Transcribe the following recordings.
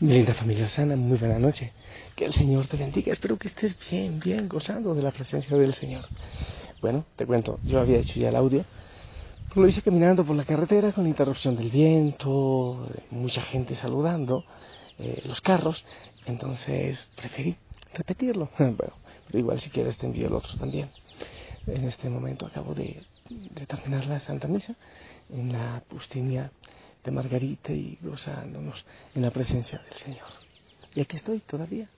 Linda familia sana, muy buena noche. Que el Señor te bendiga. Espero que estés bien, bien, gozando de la presencia del Señor. Bueno, te cuento, yo había hecho ya el audio. Lo hice caminando por la carretera con interrupción del viento, mucha gente saludando, eh, los carros. Entonces preferí repetirlo. bueno, pero igual si quieres te envío el otro también. En este momento acabo de, de terminar la Santa Misa en la Pustinia de Margarita y gozándonos en la presencia del Señor. Y aquí estoy todavía.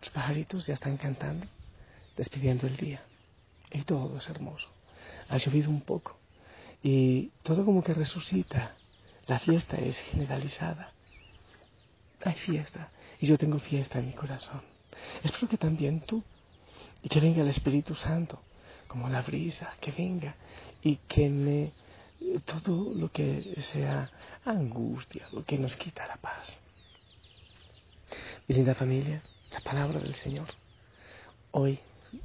los pajaritos ya están cantando, despidiendo el día. Y todo es hermoso. Ha llovido un poco y todo como que resucita. La fiesta es generalizada. Hay fiesta y yo tengo fiesta en mi corazón. Espero que también tú y que venga el Espíritu Santo como la brisa, que venga y que me todo lo que sea angustia, lo que nos quita la paz. Mi linda familia, la palabra del Señor. Hoy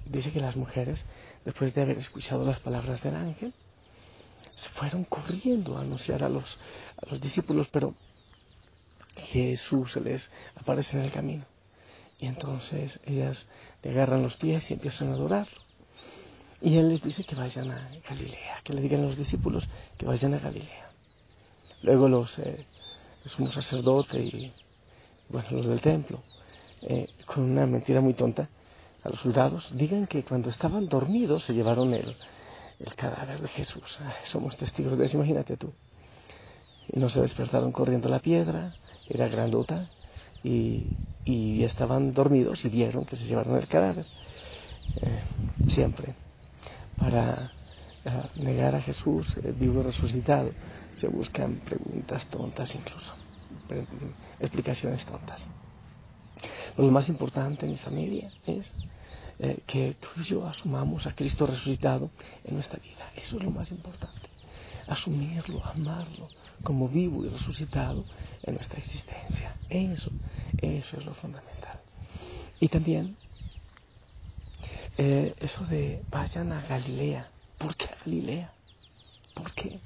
dice que las mujeres, después de haber escuchado las palabras del ángel, se fueron corriendo a anunciar a los, a los discípulos, pero Jesús se les aparece en el camino. Y entonces ellas le agarran los pies y empiezan a adorarlo. Y él les dice que vayan a Galilea, que le digan a los discípulos que vayan a Galilea. Luego los, eh, sumo sacerdote y bueno, los del templo, eh, con una mentira muy tonta, a los soldados, digan que cuando estaban dormidos se llevaron el, el cadáver de Jesús. somos testigos de eso, imagínate tú. Y no se despertaron corriendo la piedra, era grandota, y, y estaban dormidos y vieron que se llevaron el cadáver. Eh, siempre para eh, negar a Jesús eh, vivo resucitado. Se buscan preguntas tontas incluso, explicaciones tontas. Pero lo más importante en mi familia es eh, que tú y yo asumamos a Cristo resucitado en nuestra vida. Eso es lo más importante. Asumirlo, amarlo como vivo y resucitado en nuestra existencia. Eso, eso es lo fundamental. Y también eh, eso de vayan a Galilea. ¿Por qué Galilea? ¿Por qué?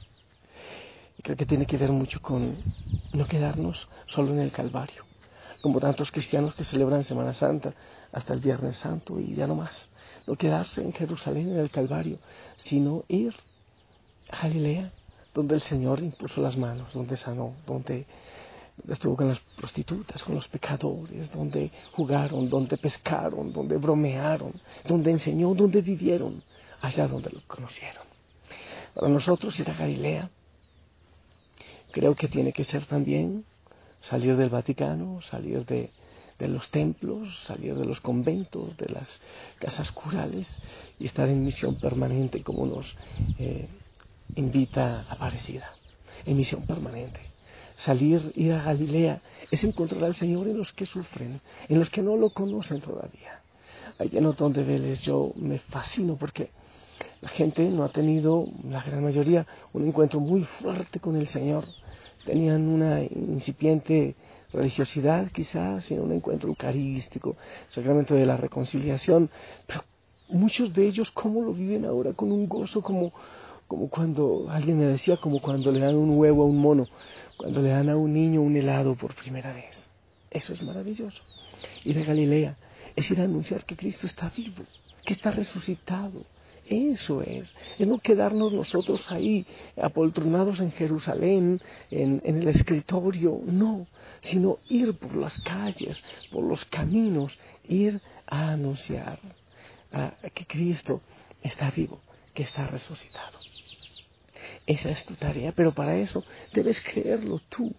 creo que tiene que ver mucho con no quedarnos solo en el Calvario, como tantos cristianos que celebran Semana Santa hasta el Viernes Santo y ya no más. No quedarse en Jerusalén, en el Calvario, sino ir a Galilea, donde el Señor impuso las manos, donde sanó, donde estuvo con las prostitutas, con los pecadores, donde jugaron, donde pescaron, donde bromearon, donde enseñó, donde vivieron, allá donde lo conocieron. Para nosotros ir a Galilea, creo que tiene que ser también salir del Vaticano, salir de, los templos, salir de los conventos, de las casas curales y estar en misión permanente como nos eh, invita Aparecida, en misión permanente salir, ir a Galilea, es encontrar al Señor en los que sufren, en los que no lo conocen todavía. Allí en de Vélez yo me fascino porque la gente no ha tenido, la gran mayoría, un encuentro muy fuerte con el Señor. Tenían una incipiente religiosidad quizás, en un encuentro eucarístico, sacramento de la reconciliación, pero muchos de ellos cómo lo viven ahora con un gozo como, como cuando, alguien me decía, como cuando le dan un huevo a un mono cuando le dan a un niño un helado por primera vez. Eso es maravilloso. Ir a Galilea es ir a anunciar que Cristo está vivo, que está resucitado. Eso es, es no quedarnos nosotros ahí apoltronados en Jerusalén, en, el escritorio, no, sino ir por las calles, por los caminos, ir a anunciar que Cristo está vivo, que está resucitado. Esa es tu tarea, pero para eso debes creerlo tú.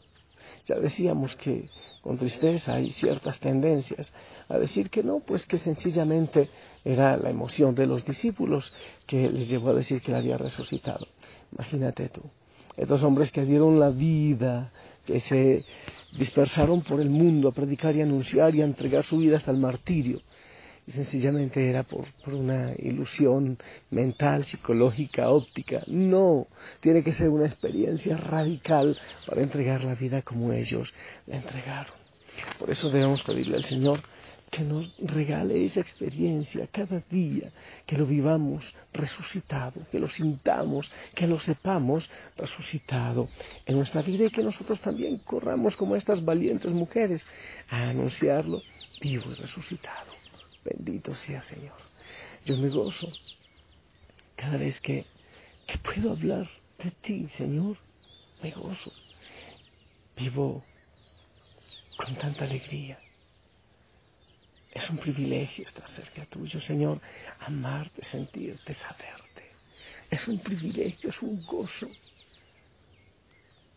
Ya decíamos que con tristeza hay ciertas tendencias a decir que no, pues que sencillamente era la emoción de los discípulos que les llevó a decir que la había resucitado. Imagínate tú, estos hombres que dieron la vida, que se dispersaron por el mundo a predicar y anunciar y a entregar su vida hasta el martirio sencillamente era por, por, una ilusión mental, psicológica, óptica. No, tiene que ser una experiencia radical para entregar la vida como ellos la entregaron. Por eso debemos pedirle al Señor que nos regale esa experiencia cada día, que lo vivamos resucitado, que lo sintamos, que lo sepamos resucitado en nuestra vida y que nosotros también corramos como estas valientes mujeres a anunciarlo vivo y resucitado. Bendito sea Señor. Yo me gozo cada vez que, que puedo hablar de ti, Señor. Me gozo. Vivo con tanta alegría es un privilegio estar cerca tuyo, Señor, amarte, sentirte, saberte. Es un privilegio, es un gozo.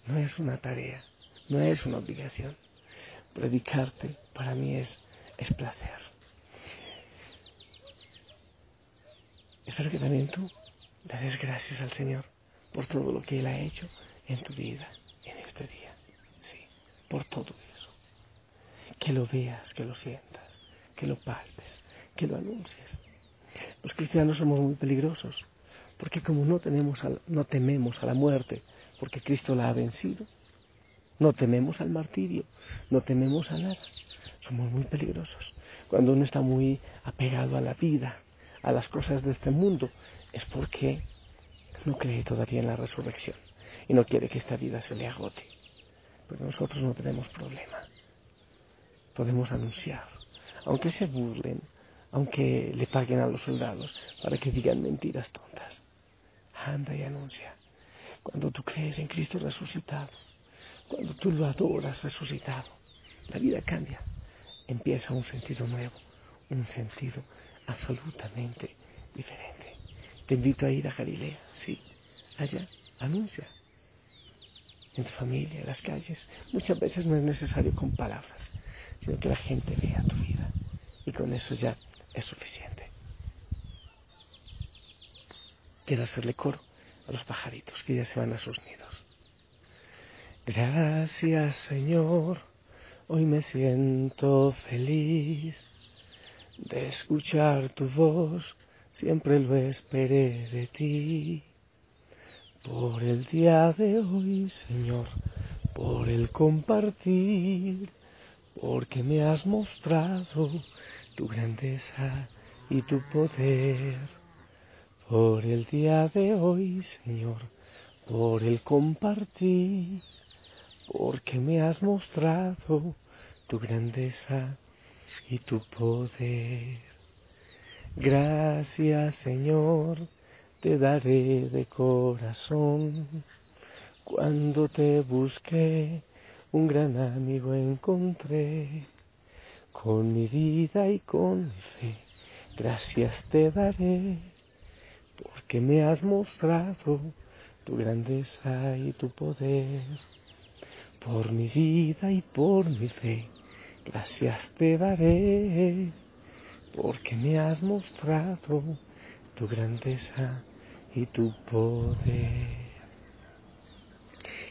No es una tarea, no es una obligación. Predicarte para mí es, es placer. Espero que también tú le des gracias al Señor por todo lo que Él ha hecho en tu vida, en este día. Sí, por todo eso. Que lo veas, que lo sientas que lo palpes, que lo anuncies. Los cristianos somos muy peligrosos, porque como no, tenemos no tememos a la muerte, porque Cristo la ha vencido, no tememos al martirio, no tememos a nada, somos muy peligrosos. Cuando uno está muy apegado a la vida, a las cosas de este mundo, es porque no cree todavía en la resurrección y no quiere que esta vida se le agote. Pero nosotros no tenemos problema. Podemos anunciar aunque se burlen, aunque le paguen a los soldados para que digan mentiras tontas. Anda y anuncia. Cuando tú crees en Cristo resucitado, cuando tú lo adoras resucitado, la vida cambia. Empieza un sentido nuevo, un sentido absolutamente diferente. Te invito a ir a Galilea, sí, allá, anuncia. En tu familia, en las calles, muchas veces no es necesario con palabras, sino que la gente vea tu vida. Y con eso ya es suficiente. Quiero hacerle coro a los pajaritos que ya se van a sus nidos. Gracias Señor, hoy me siento feliz de escuchar tu voz, siempre lo esperé de ti. Por el día de hoy, Señor, por el compartir porque me has mostrado tu grandeza y tu poder. Por el día de hoy, Señor, por el compartir, porque me has mostrado tu grandeza y tu poder. Gracias, Señor, te daré de corazón cuando te busqué un gran amigo encontré. Con mi vida y con mi fe, gracias te daré, porque me has mostrado tu grandeza y tu poder. Por mi vida y por mi fe, gracias te daré, porque me has mostrado tu grandeza y tu poder.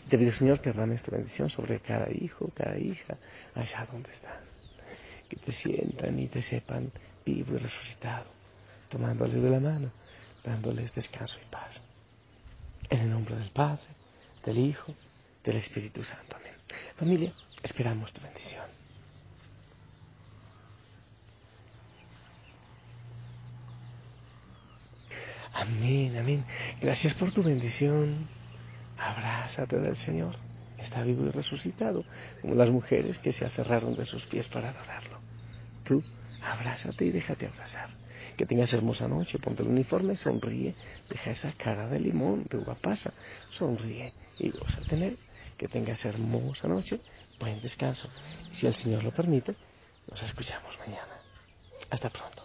Te pido, Señor, que derrames tu bendición sobre cada hijo, cada hija, allá donde están. Que te sientan y te sepan vivo y resucitado, tomándoles de la mano, dándoles descanso y paz. En el nombre del Padre, del Hijo, del Espíritu Santo. Amén. Familia, esperamos tu bendición. Amén, amén. Gracias por tu bendición abrázate del Señor. Está vivo y resucitado, como las mujeres que se aferraron de sus pies para adorarlo. Tú, abrázate y déjate abrazar. Que tengas hermosa noche, ponte el uniforme, sonríe, deja esa cara de limón, de uva pasa, sonríe y goza tener. Que tengas hermosa noche, buen descanso. Si el Señor lo permite, nos escuchamos mañana. Hasta pronto.